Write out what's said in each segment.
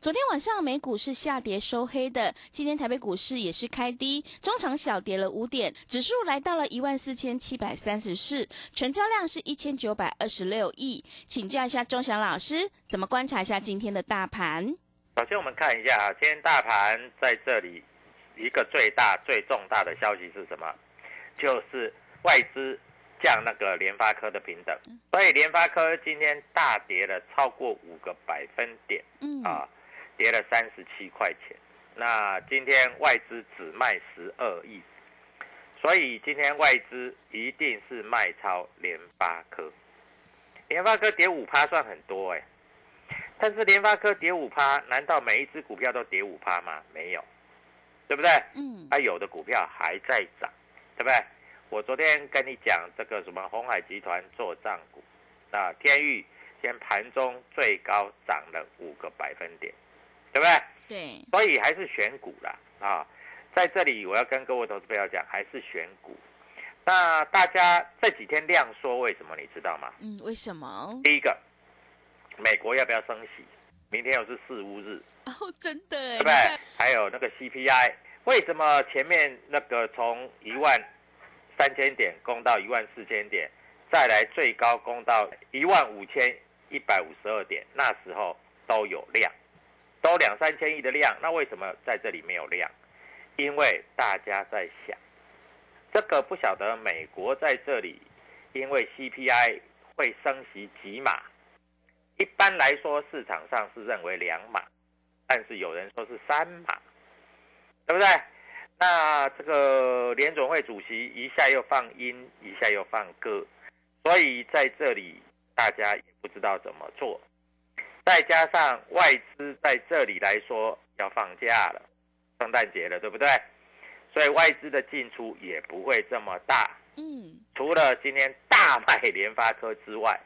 昨天晚上美股是下跌收黑的，今天台北股市也是开低，中场小跌了五点，指数来到了一万四千七百三十四，成交量是一千九百二十六亿。请教一下钟祥老师，怎么观察一下今天的大盘？首先我们看一下啊，今天大盘在这里一个最大最重大的消息是什么？就是外资降那个联发科的平等，所以联发科今天大跌了超过五个百分点，嗯啊，跌了三十七块钱。那今天外资只卖十二亿，所以今天外资一定是卖超联发科。联发科跌五趴算很多哎、但是联发科跌五趴，难道每一只股票都跌五趴吗？没有，对不对？嗯啊、有的股票还在涨，对不对？我昨天跟你讲这个什么红海集团做账股，那天域今天盘中最高涨了五个百分点，对不对？对，所以还是选股啦啊！在这里我要跟各位投资朋友讲，还是选股。那大家这几天量缩，为什么你知道吗？嗯，为什么？第一个，美国要不要升息？明天又是四五日，哦，真的哎，对不对？还有那个 CPI，为什么前面那个从一万三千点攻到一万四千点，再来最高攻到一万五千一百五十二点，那时候都有量，都两三千亿的量，那为什么在这里没有量？因为大家在想，这个不晓得美国在这里，因为 CPI 会升息几码，一般来说市场上是认为两码，但是有人说是三码，对不对？那这个联总会主席一下又放鹰，一下又放鸽，所以在这里大家也不知道怎么做。再加上外资在这里来说要放假了，圣诞节了，对不对？所以外资的进出也不会这么大。嗯，除了今天大卖联发科之外，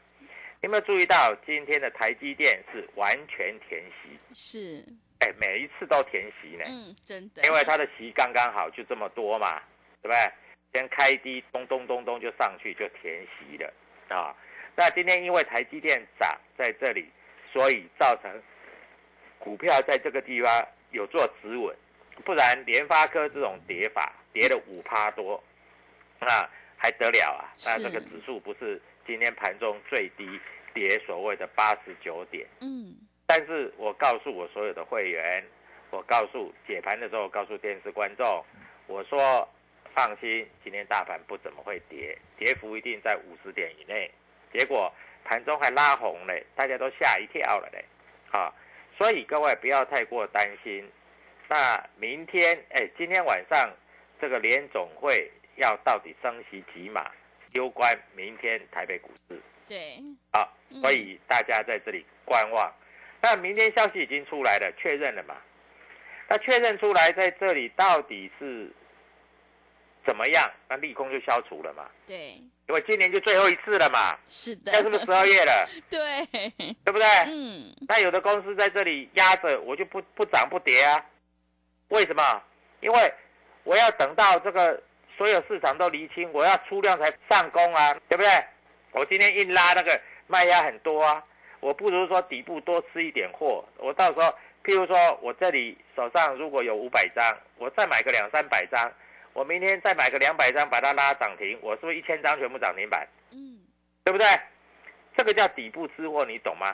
你有没有注意到今天的台积电是完全填息？是，哎，每一次都填息呢，嗯，真的，因为它的息刚刚好，就这么多嘛，对不对？先开低，咚咚咚咚就上去，就填息了啊。那今天因为台积电涨在这里，所以造成股票在这个地方有做止稳，不然联发科这种跌法跌了五趴多，那还得了啊？那是这个指数不是今天盘中最低跌所谓的八十九点，嗯，但是我告诉我所有的会员，我告诉解盘的时候，告诉电视观众，我说放心，今天大盘不怎么会跌，跌幅一定在五十点以内。结果盘中还拉红嘞，大家都吓一跳了嘞，啊，所以各位不要太过担心。那明天，哎，今天晚上这个联总会要到底升息几码？攸关明天台北股市。对，好嗯，所以大家在这里观望。那明天消息已经出来了，确认了嘛？那确认出来，在这里到底是怎么样？那利空就消除了嘛？对，因为今年就最后一次了嘛，是的，现在是不是十二月了？对，对不对？嗯，那有的公司在这里压着，我就不不涨不跌啊？为什么？因为我要等到这个所有市场都厘清，我要出量才上攻啊，对不对？我今天硬拉那个卖压很多啊，我不如说底部多吃一点货，我到时候譬如说我这里手上如果有五百张，我再买个两三百张，我明天再买个两百张把它拉涨停，我是不是一千张全部涨停板？嗯，对不对？这个叫底部吃货，你懂吗？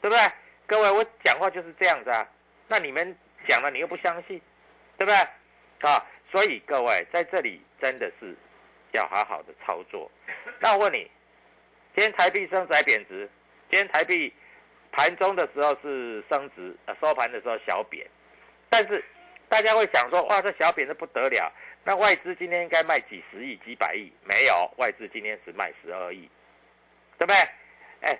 对不对？各位，我讲话就是这样子啊。那你们讲了，你又不相信，对不对？啊，所以各位在这里真的是要好好的操作。那我问你，今天台币升值还贬值？今天台币盘中的时候是升值，呃，收盘的时候小贬。但是大家会想说，哇，这小贬的不得了。那外资今天应该卖几十亿、几百亿？没有，外资今天只卖十二亿，对不对？哎，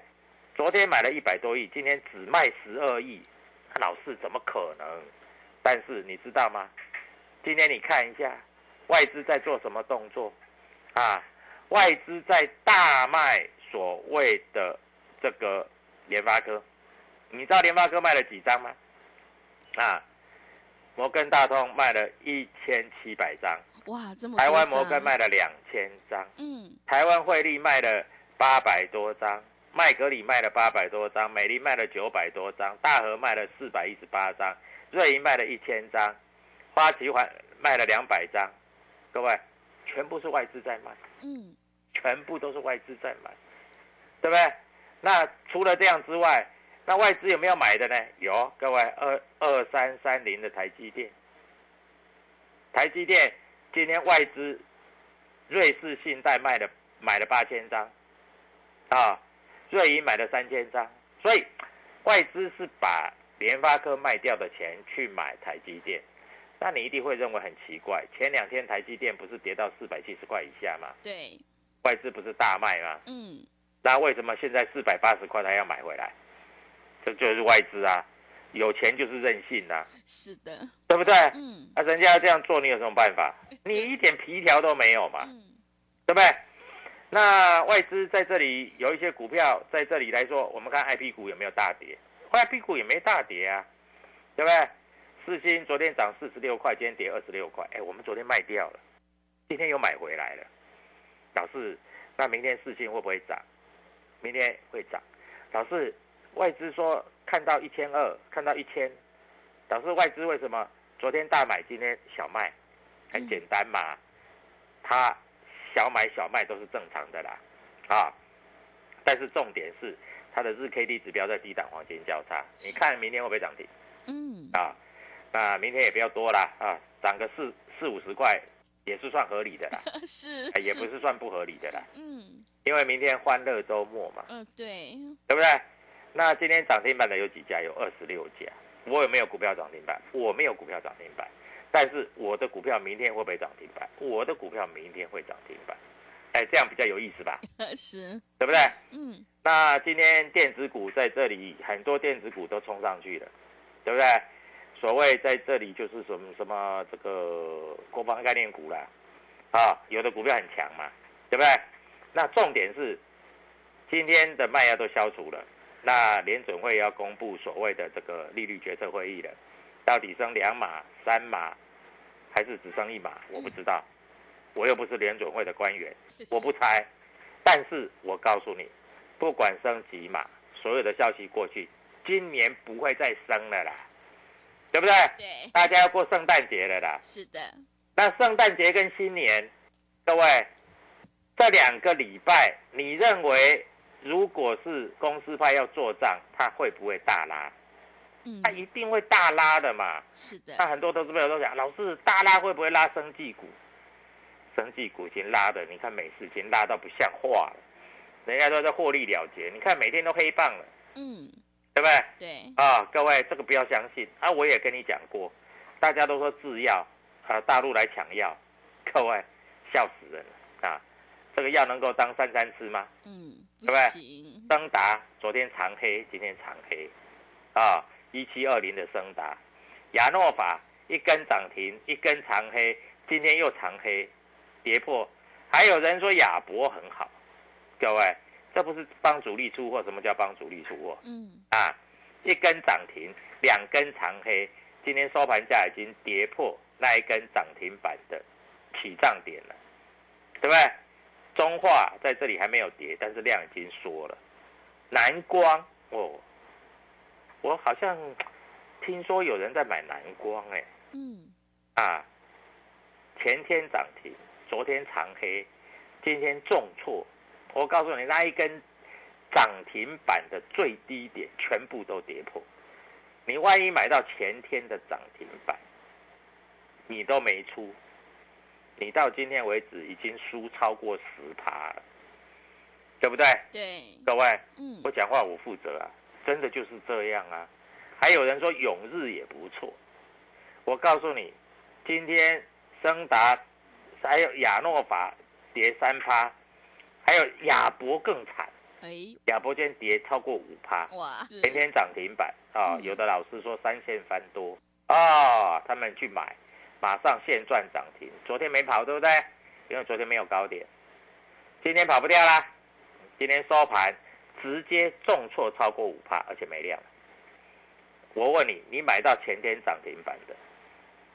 昨天买了一百多亿，今天只卖十二亿，老四怎么可能？但是你知道吗？今天你看一下，外资在做什么动作啊？外资在大卖所谓的这个联发科，你知道联发科卖了几张吗？啊，摩根大通卖了一千七百张，哇，这么台湾摩根卖，了两千张。嗯，台湾汇利卖了八百多张，麦格里卖了八百多张，美丽卖了九百多张，大和卖了四百一十八张，瑞银卖了一千张，花旗还卖了两百张，各位，全部是外资在卖，嗯，全部都是外资在买，对不对？那除了这样之外，那外资有没有买的呢？有，各位，二二三三零的台积电，台积电今天外资瑞士信贷卖了买了八千张，啊，瑞银买了三千张，所以外资是把联发科卖掉的钱去买台积电。那你一定会认为很奇怪，前两天台积电不是跌到四百七十块以下吗？对，外资不是大卖吗？嗯，那为什么现在四百八十块他要买回来？这就是外资啊，有钱就是任性啊，是的，对不对？嗯，啊，人家要这样做，你有什么办法？你一点皮条都没有嘛，嗯，对不对？那外资在这里有一些股票在这里来说，我们看 I P 股有没有大跌？I P 股也没大跌啊，对不对？四星昨天涨四十六块，今天跌二十六块，哎，我们昨天卖掉了，今天又买回来了。老师，那明天四星会不会涨？明天会涨。老师，外资说看到一千二，看到一千。导致，外资为什么？昨天大买，今天小卖？很简单嘛，他小买小卖都是正常的啦，啊。但是重点是它的日 K D 指标在低档黄金交叉，你看明天会不会涨停？嗯，啊？那明天也不要多啦。啊，涨个四四五十块也是算合理的啦，是哎，也不，是算不合理的啦，嗯，因为明天欢乐周末嘛，嗯，对，对不对？那今天涨停板的有几家？有二十六家。我有没有股票涨停板？我没有股票涨停板，但是我的股票明天会不会涨停板？我的股票明天会涨停板。哎，这样比较有意思吧？是，对不对？嗯，那今天电子股在这里，很多电子股都冲上去了，对不对？所谓在这里就是什么什么这个国防概念股啦，啊，有的股票很强嘛，对不对？那重点是今天的卖压都消除了，那联准会要公布所谓的这个利率决策会议了，到底升两码、三码，还是只升一码？我不知道，我又不是联准会的官员，我不猜。但是我告诉你，不管升几码，所有的消息过去，今年不会再升了啦，对不对？对，大家要过圣诞节了啦。是的，那圣诞节跟新年，各位，这两个礼拜，你认为如果是公司派要做账，它会不会大拉？嗯它，一定会大拉的嘛。是的，那很多投资朋友都讲，老师大拉会不会拉生技股？生技股已经拉的，你看美市已经拉到不像话了，人家都在获利了结，你看每天都黑棒了，嗯，对不对？对，啊，各位这个不要相信啊！我也跟你讲过，大家都说制药啊，大陆来抢药，各位笑死人了啊！这个药能够当三餐吃吗？嗯，不对不对行，升达昨天长黑，今天长黑，啊，一七二零的升达，亚诺法一根涨停，一根长黑，今天又长黑，跌破。还有人说亚博很好，各位，这不是帮主力出货？什么叫帮主力出货？嗯，啊，一根涨停，两根长黑，今天收盘价已经跌破那一根涨停板的起涨点了，对不对？中化在这里还没有跌，但是量已经缩了。蓝光哦，我好像听说有人在买蓝光哎、嗯，啊，前天涨停，昨天长黑，今天重挫。我告诉你，那一根涨停板的最低点全部都跌破。你万一买到前天的涨停板，你都没出，你到今天为止已经输超过十趴了，对不对？对，各位，嗯。我讲话我负责啊，真的就是这样啊。还有人说永日也不错，我告诉你，今天升达还有亚诺法跌三趴，还有亚博更惨，哎，亚博今天跌超过五趴，哇，前天涨停板啊、嗯。有的老师说三线翻多啊、他们去买，马上现赚涨停。昨天没跑，对不对？因为昨天没有高点，今天跑不掉啦。今天收盘直接重挫超过五帕，而且没量。我问你，你买到前天涨停板的，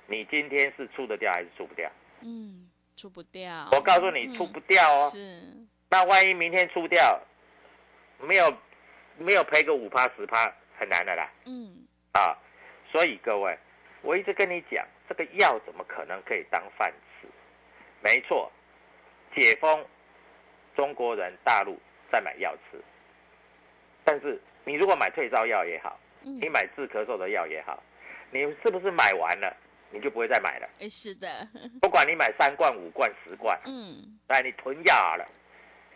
你今天是出得掉还是出不掉？嗯，出不掉，我告诉你，嗯出不掉哦。是，那万一明天出掉，没有没有赔个五趴十趴，很难的啦。嗯，啊，所以各位，我一直跟你讲，这个药怎么可能可以当饭吃？没错，解封，中国人大陆在买药吃，但是你如果买退烧药也好，嗯你，买治咳嗽的药也好，你是不是买完了你就不会再买了？哎，是的，不管你买三罐、五罐、十罐，嗯哎，你囤药了，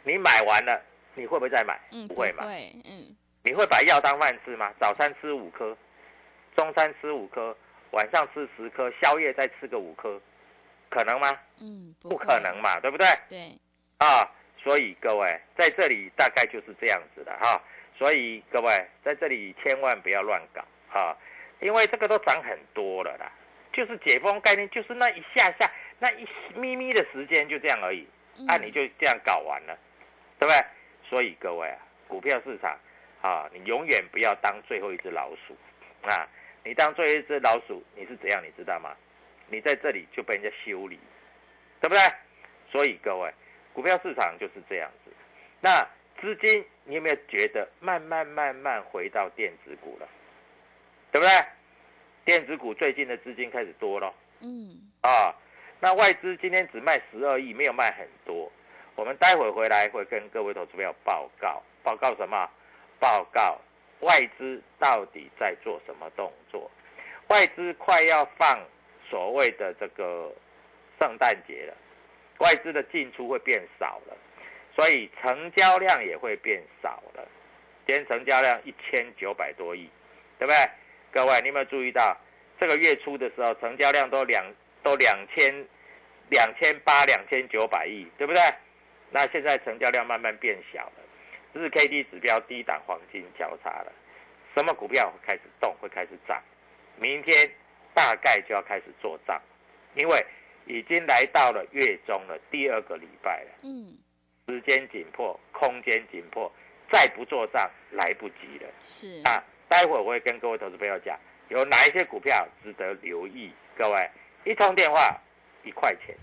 你买完了，你会不会再买？嗯，不会嘛？会，嗯你会把药当饭吃吗？早餐吃五颗，中餐吃五颗，晚上吃十颗，宵夜再吃个五颗，可能吗？嗯，不可能，嘛，对不对？对，啊，所以各位在这里大概就是这样子的哈、所以各位在这里千万不要乱搞啊，因为这个都涨很多了啦，就是解封概念，就是那一下下那一咪咪的时间就这样而已，啊，嗯你就这样搞完了，对不对？所以各位啊，股票市场啊，你永远不要当最后一只老鼠啊！你当做一只老鼠，你是怎样？你知道吗？你在这里就被人家修理，对不对？所以各位，股票市场就是这样子。那资金，你有没有觉得慢慢慢慢回到电子股了？对不对？电子股最近的资金开始多了。嗯啊，那外资今天只卖十二亿，没有卖很多。我们待会回来会跟各位投资朋友报告，报告什么？报告外资到底在做什么动作？外资快要放所谓的这个圣诞节了，外资的进出会变少了，所以成交量也会变少了。今天成交量一千九百多亿，对不对？各位，你有没有注意到这个月初的时候，成交量都两都两千两千八、两千九百亿，对不对？那现在成交量慢慢变小了，日 K D 指标低档黄金交叉了，什么股票会开始动，会开始涨？明天大概就要开始做账，因为已经来到了月中了，第二个礼拜了，嗯，时间紧迫，空间紧迫，再不做账来不及了。是，啊，待会我会跟各位投资朋友讲，有哪一些股票值得留意。各位，一通电话一块钱，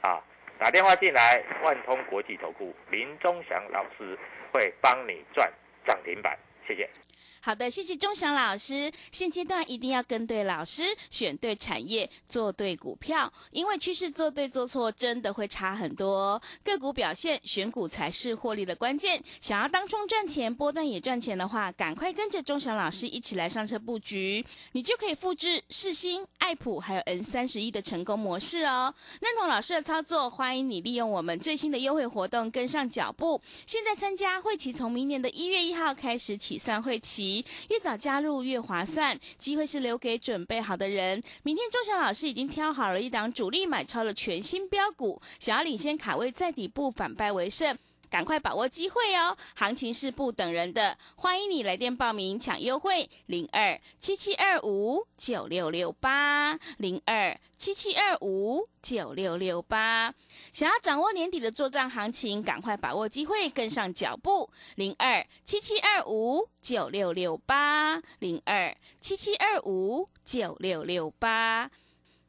啊，打电话进来，万通国际投顾林忠祥老师会帮你赚涨停板。谢谢。好的，谢谢钟祥老师。现阶段一定要跟对老师，选对产业，做对股票，因为趋势做对做错真的会差很多。个股表现，选股才是获利的关键。想要当中赚钱，波段也赚钱的话，赶快跟着钟祥老师一起来上车布局，你就可以复制世新、爱普还有 N 三十一的成功模式哦。认同老师的操作，欢迎你利用我们最新的优惠活动跟上脚步。现在参加会期从明年的一月一号开始起算会期，越早加入越划算，机会是留给准备好的人。明天钟祥老师已经挑好了一档主力买超的全新标股，想要领先卡位在底部反败为胜。赶快把握机会哦！行情是不等人的，欢迎你来电报名抢优惠，零二七七二五九六六八，零二七七二五九六六八。想要掌握年底的做账行情，赶快把握机会，跟上脚步，零二七七二五九六六八，零二七七二五九六六八。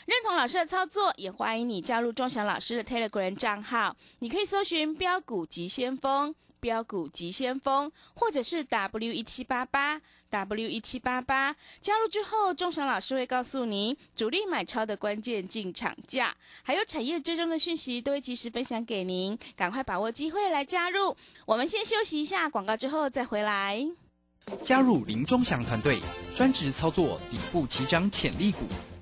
认同老师的操作，也欢迎你加入钟祥老师的 Telegram 账号。你可以搜寻“标股急先锋”、“标股急先锋”，或者是 W 一七八八 W 一七八八。加入之后，钟祥老师会告诉您主力买超的关键进场价，还有产业追踪的讯息，都会及时分享给您。赶快把握机会来加入。我们先休息一下广告，之后再回来。加入林钟祥团队，专职操作底部起涨潜力股。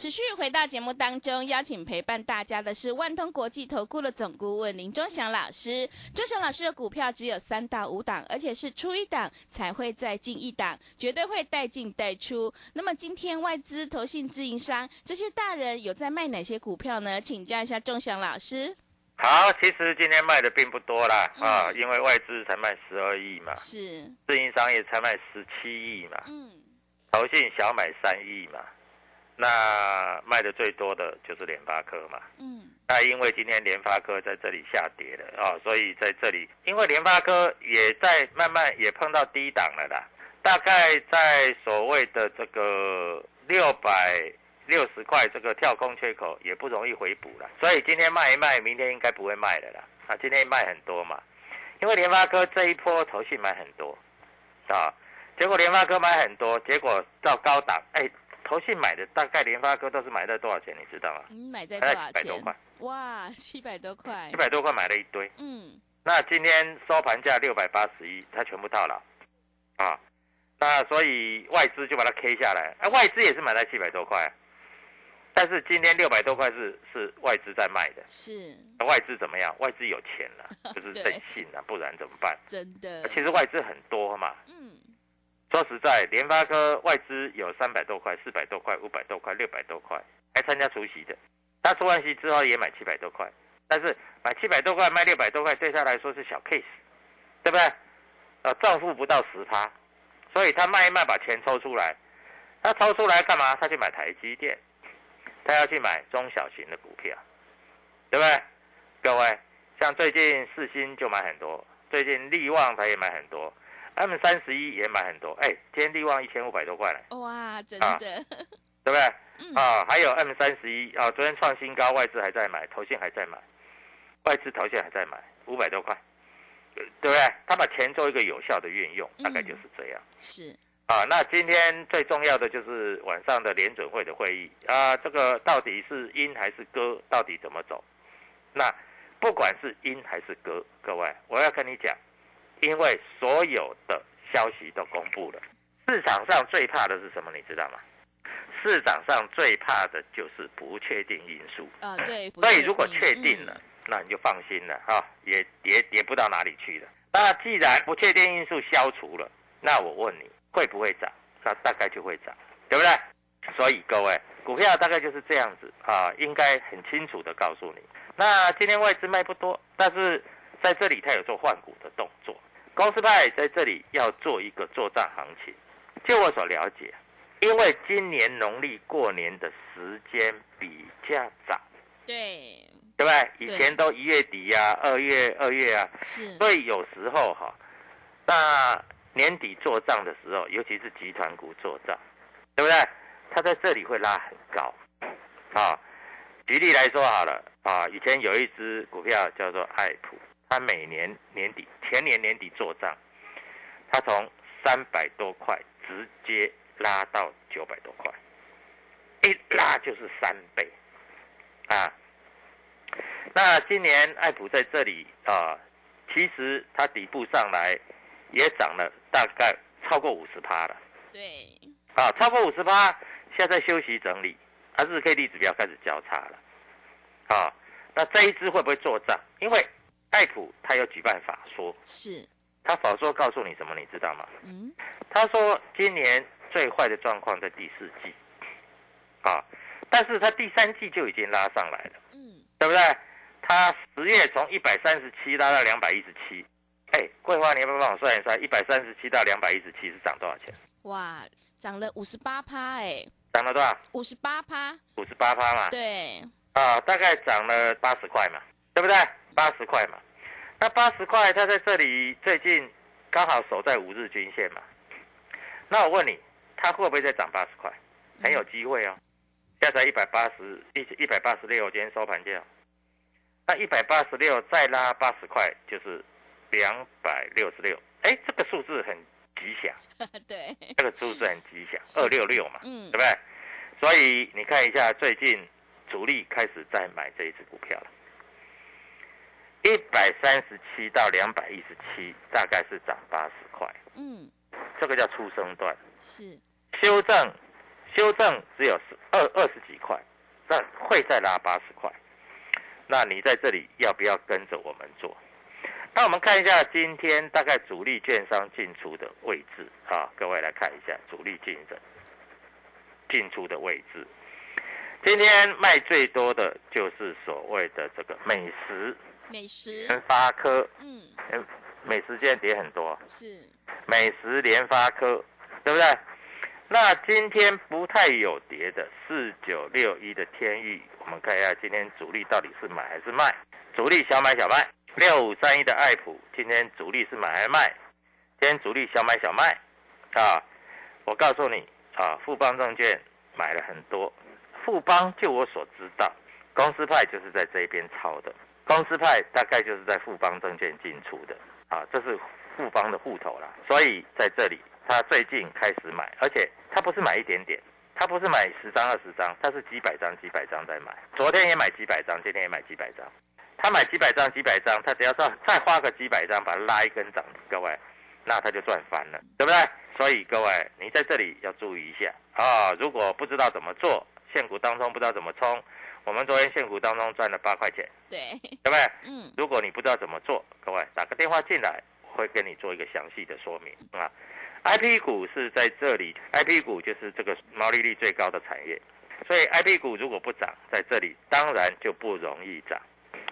持续回到节目当中，邀请陪伴大家的是万通国际投顾的总顾问林忠祥老师。忠祥老师的股票只有三到五档，而且是出一档才会再进一档，绝对会带进带出。那么今天外资、投信、自营商这些大人有在卖哪些股票呢？请教一下忠祥老师。好，其实今天卖的并不多啦，啊，因为外资才卖十二亿嘛，是自营商也才卖十七亿嘛，嗯，投信小买三亿嘛。那卖的最多的就是联发科嘛，嗯，那因为今天联发科在这里下跌了啊，所以在这里，因为联发科也在慢慢也碰到低档了啦，大概在所谓的这个六百六十块这个跳空缺口也不容易回补了，所以今天卖一卖，明天应该不会卖了啦，啊，今天卖很多嘛，因为联发科这一波头绪买很多，啊，结果联发科买很多，结果到高档，哎。投信买的大概联发科都是买在多少钱？你知道吗？嗯，买在多少钱？七百多块。哇，七百多块。七百多块买了一堆。嗯。那今天收盘价六百八十一，它全部到了。啊，那所以外资就把它 K 下来。啊，外资也是买在七百多块，但是今天六百多块是是外资在卖的。是。外资怎么样？外资有钱了，就是任性了，不然怎么办？真的。其实外资很多嘛。嗯。说实在，联发科外资有三百多块、四百多块、五百多块、六百多块，还参加除息的。他除完息之后也买七百多块，但是买七百多块卖六百多块，对他来说是小 case，对不对？呃，账户不到十趴，所以他卖一卖把钱抽出来，他抽出来干嘛？他去买台积电，他要去买中小型的股票，对不对？各位，像最近四星就买很多，最近利旺他也买很多。M 三十一也买很多，哎，今天利旺一千五百多块了，哇，真的，对不对？啊，还有 M 三十一啊，昨天创新高，外资还在买，投信还在买，外资投信还在买，五百多块，对不对？他把钱做一个有效的运用，大概就是这样。是啊，那今天最重要的就是晚上的联准会的会议啊，这个到底是阴还是歌，到底怎么走？那不管是阴还是歌，各位，我要跟你讲。因为所有的消息都公布了，市场上最怕的是什么？你知道吗？市场上最怕的就是不确定因素。啊，对。所以如果确定了，那你就放心了哈，也也跌不到哪里去了。那既然不确定因素消除了，那我问你会不会涨？那大概就会涨，对不对？所以各位，股票大概就是这样子啊，应该很清楚的告诉你。那今天外资卖不多，但是在这里它有做换股的动作。公司派在这里要做一个做账行情，就我所了解，因为今年农历过年的时间比较早，对，对不对？以前都一月底呀，二月二月啊，是，所以有时候哈，那年底做账的时候，尤其是集团股做账，对不对？它在这里会拉很高，啊，举例来说好了，啊，以前有一只股票叫做爱普。他每年年底、前年年底做账，他从三百多块直接拉到九百多块？一拉就是三倍啊。那今年爱普在这里啊，其实它底部上来也涨了大概超过五十趴了对，啊，超过五十趴，现在休息整理，啊，日 K D 指标开始交叉了啊。那这一支会不会做账？因为爱普他有举办法说，是，他法说告诉你什么，你知道吗？嗯，他说今年最坏的状况在第四季，啊，但是他第三季就已经拉上来了，嗯，对不对？他十月从一百三十七拉到两百一十七，哎，桂花，你要不要帮我算一算，一百三十七到两百一十七是涨多少钱？哇，涨了五十八趴，哎，涨了多少？五十八趴，五十八趴嘛，对，啊，大概涨了八十块嘛，对不对？八十块嘛，那八十块它在这里最近刚好守在五日均线嘛，那我问你，它会不会再涨八十块？很有机会哦，现在一百八十一一百八十六，今天收盘价，那一百八十六再拉八十块就是两百六十六，哎，这个数字很吉祥，对，这个数字很吉祥，二六六嘛，嗯。对不对？所以你看一下，最近主力开始在买这一只股票了，一百三十七到两百一十七，大概是涨八十块，嗯，这个叫出生段。是，修正，修正只有十二二十几块，那会再拉八十块。那你在这里要不要跟着我们做？那我们看一下今天大概主力券商进出的位置啊，各位来看一下主力进的进出的位置。今天卖最多的就美食，联发科，嗯，嗯，美食今天跌很多，是，美食联发科，对不对？那今天不太有跌的四九六一的天域，我们看一下今天主力到底是买还是卖？主力小买小卖。六五三一的爱普，今天主力是买还是卖？今天主力小买小卖啊！我告诉你啊，富邦证券买了很多。富邦就我所知道，公司派就是在这边抄的，公司派大概就是在富邦证券进出的啊，这是富邦的户头啦。所以在这里，他最近开始买，而且他不是买一点点，他不是买十张二十张，他是几百张几百张在买。昨天也买几百张，今天也买几百张。他买几百张几百张，他只要再再花个几百张，把它拉一根涨，各位，那他就赚翻了，对不对？所以各位，你在这里要注意一下啊！如果不知道怎么做，现股当中不知道怎么冲，我们昨天现股当中赚了八块钱，对，对不对？嗯，如果你不知道怎么做，各位打个电话进来，我会跟你做一个详细的说明啊。I P 股是在这里，I P 股就是这个毛利率最高的产业，所以 I P 股如果不涨，在这里当然就不容易涨，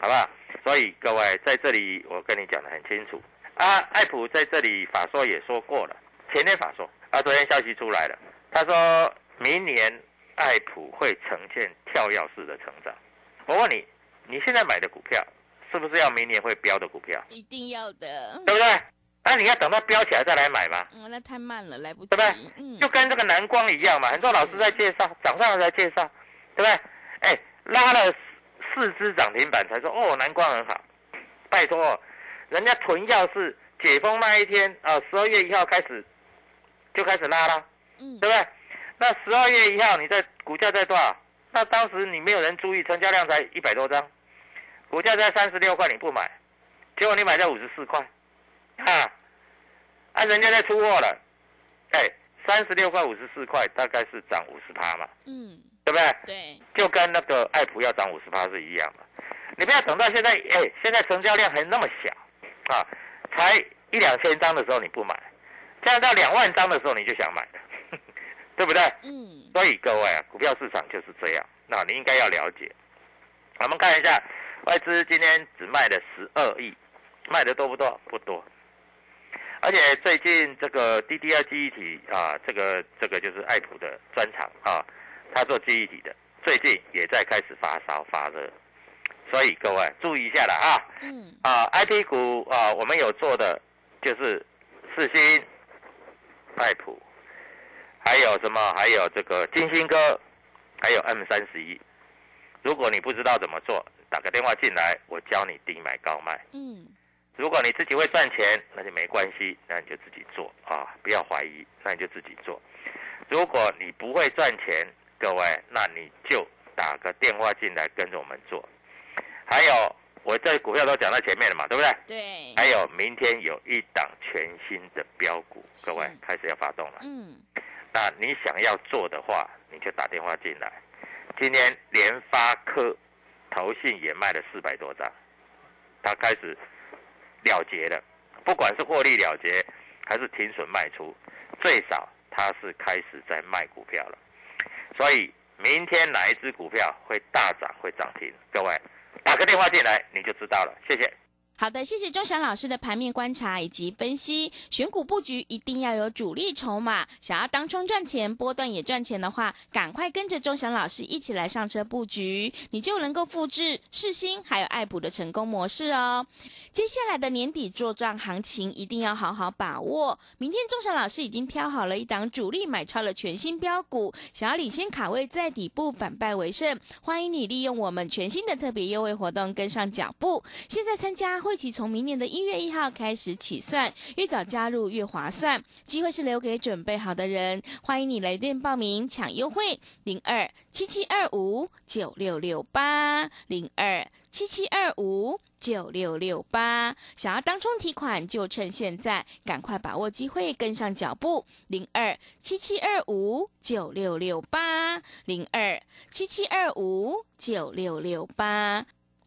好不好？所以各位在这里我跟你讲的很清楚啊。艾普在这里法说也说过了，前天法说啊，昨天消息出来了，他说明年爱普会呈现跳跃式的成长。我问你，你现在买的股票是不是要明年会飙的股票？一定要的，对不对？那、你要等到飙起来再来买嘛，嗯，那太慢了，来不及对不对，嗯就，跟这个蓝光一样嘛。很多老师在介绍，涨上来才介绍，对不对？哎，拉了四只涨停板才说哦，蓝光很好。拜托，人家囤药是解封那一天啊，十二月一号开始就开始拉了，嗯，对不对？那十二月一号你在股价在多少？那当时你没有人注意，成交量才一百多张，股价在三十六块你不买，结果你买在五十四块，啊，啊人家在出货了，哎，三十六块五十四块大概是涨五十趴嘛，嗯，对不对？对，就跟那个爱普要涨五十趴是一样的。你不要等到现在，哎，现在成交量还那么小，啊，才一两千张的时候你不买，这样到两万张的时候你就想买了，对不对？嗯，所以各位啊，股票市场就是这样，那你应该要了解。我们看一下，外资今天只卖了十二亿，卖的多不多？不多。而且最近这个 DDR 记忆体啊，这个这个就是爱普的专长啊，他做记忆体的，最近也在开始发烧发热，所以各位注意一下了啊。嗯，啊，IP 股啊，我们有做的就是四星、爱普，还有什么？还有这个金星哥，还有 M 三十一。如果你不知道怎么做，打个电话进来，我教你低买高卖。嗯，如果你自己会赚钱，那就没关系，那你就自己做啊，不要怀疑，那你就自己做。如果你不会赚钱，各位，那你就打个电话进来跟着我们做。还有，我这股票都讲到前面了嘛，对不对？对，还有，明天有一档全新的标股，各位是开始要发动了。嗯，那你想要做的话，你就打电话进来。今天联发科投信也卖了四百多张，它开始了结了，不管是获利了结还是停损卖出，最少它是开始在卖股票了。所以明天哪一只股票会大涨会涨停？各位打个电话进来你就知道了。谢谢。好的，谢谢钟祥老师的盘面观察以及分析。选股布局一定要有主力筹码，想要当冲赚钱、波段也赚钱的话，赶快跟着钟祥老师一起来上车布局，你就能够复制世新还有爱普的成功模式哦。接下来的年底做账行情一定要好好把握。明天钟祥老师已经挑好了一档主力买超的全新标股，想要领先卡位在底部反败为胜，欢迎你利用我们全新的特别优惠活动跟上脚步。现在参加会期从明年的一月一号开始起算，越早加入越划算，机会是留给准备好的人。欢迎你来电报名抢优惠，零二七七二五九六六八零二七七二五。九六六八，想要当冲提款就趁现在，赶快把握机会，跟上脚步。零二七七二五九六六八，零二七七二五九六六八。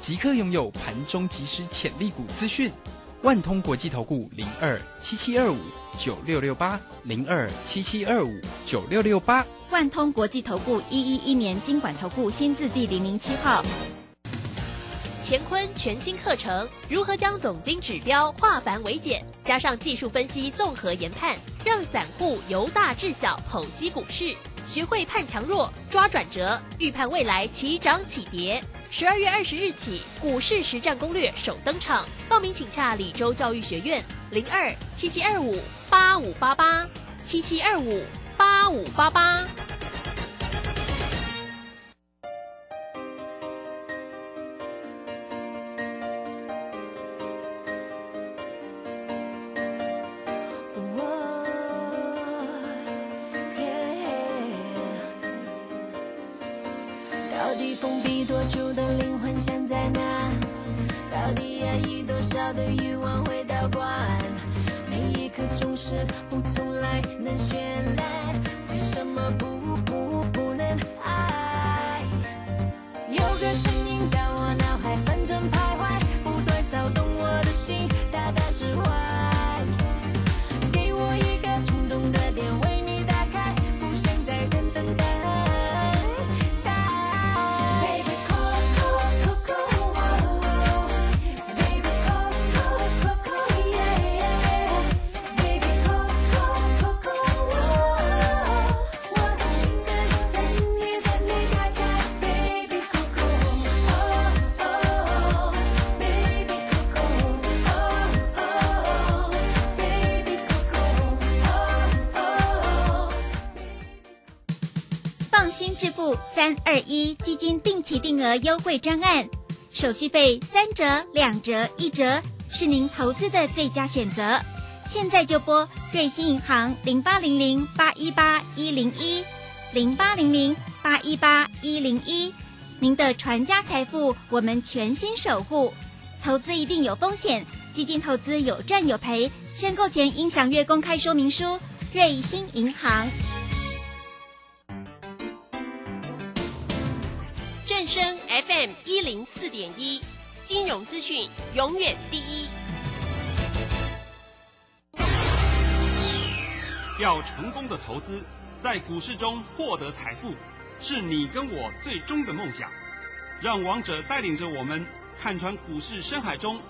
即刻拥有盘中即时潜力股资讯。万通国际投顾零二七七二五九六六八零二七七二五九六六八。万通国际投顾一一一年经管投顾新字第零零七号。乾坤全新课程，如何将总经指标化繁为简，加上技术分析综合研判，让散户由大至小剖析股市，学会判强弱、抓转折，预判未来起涨起跌。十二月二十日起，股市实战攻略首登场，报名请洽李州教育学院零二七七二五八五八八七七二五八五八八。到底封闭多久的灵魂像在哪？到底压抑多少的欲望会倒灌？每一刻总是不从来能绚烂，为什么不放心支付三二一基金定期定额优惠专案，手续费三折、两折、一折，是您投资的最佳选择。现在就拨瑞信银行零八零零八一八一零一零八零零八一八一零一，您的传家财富我们全心守护。投资一定有风险，基金投资有赚有赔，申购前应详阅公开说明书。瑞信银行。正声 FM 一零四点一，金融资讯永远第一。要成功的投资，在股市中获得财富，是你跟我最终的梦想。让王者带领着我们看穿股市深海中